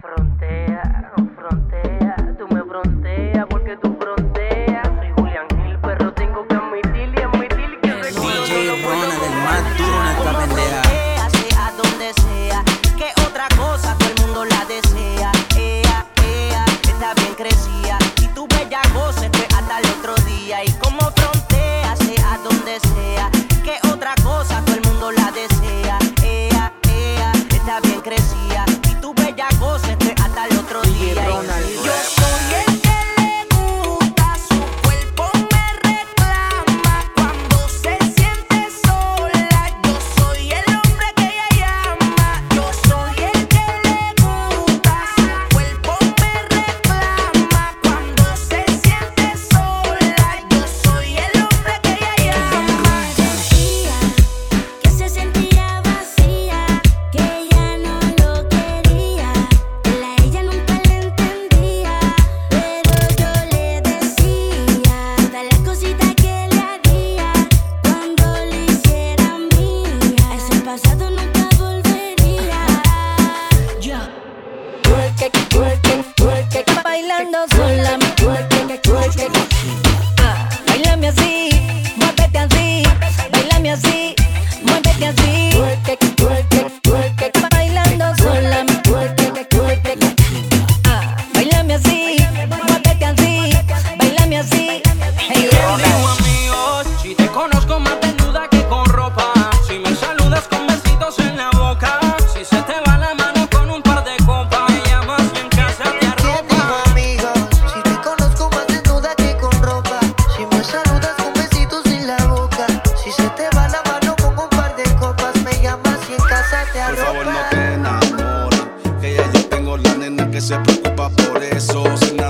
frontera.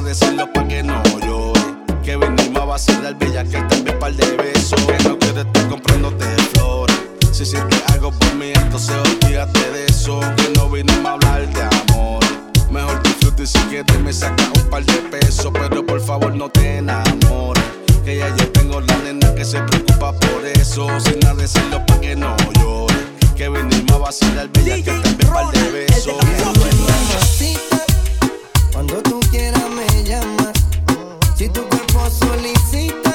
decirlo pa' que no llore. Que venimos a vacilar bella que también par de besos. Que no quiero estar comprándote flores. Si sientes algo por mí, entonces olvídate de eso. Que no vinimos a hablar de amor. Mejor disfruta y si quieres me sacas un par de pesos. Pero por favor no te enamores. Que ya yo tengo la nena que se preocupa por eso. Sin nada decirlo pa' que no llore. Que venimos a vacilar bella que también par de besos. Cuando tú quieras me llamas. Si tu cuerpo solicita.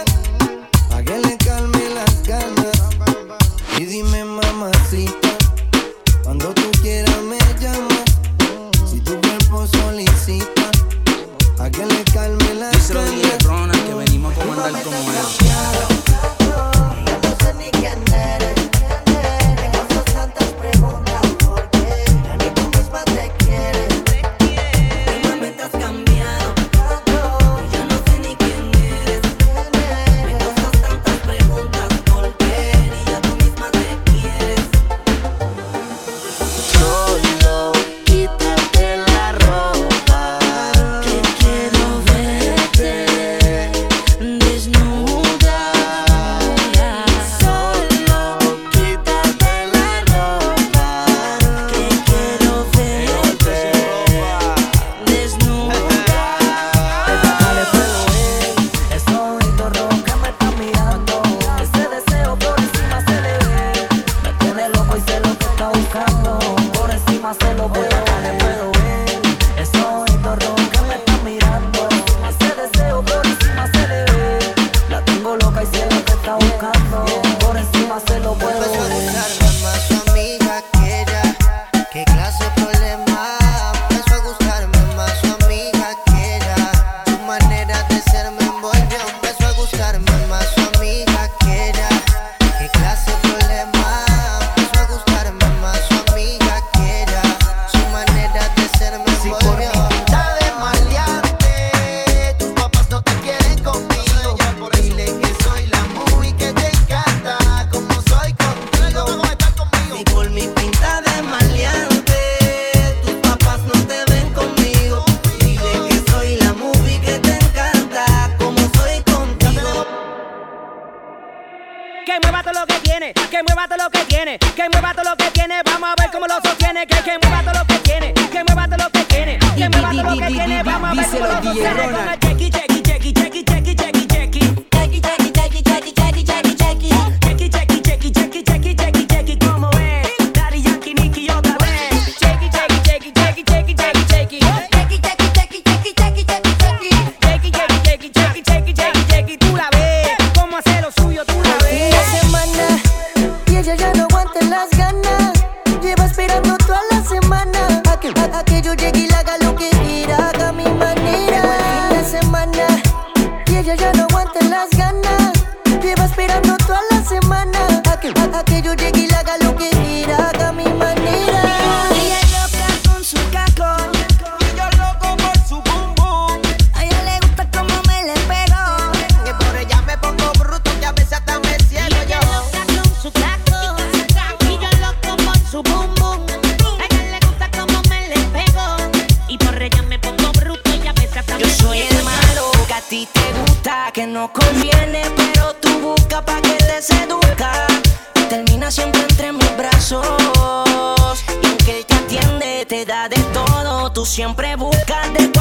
tiene, vamos a ver cómo lo sostiene. Que, que mueva todo lo que tiene, que mueva todo lo que tiene, que mueva todo lo que tiene. Vamos a ver cómo lo sostiene. checky checky checky checky checky checky checky checky checky checky checky checky checky checky checky chequi. que yo no Tú siempre buscas de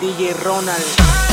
DJ Ronald.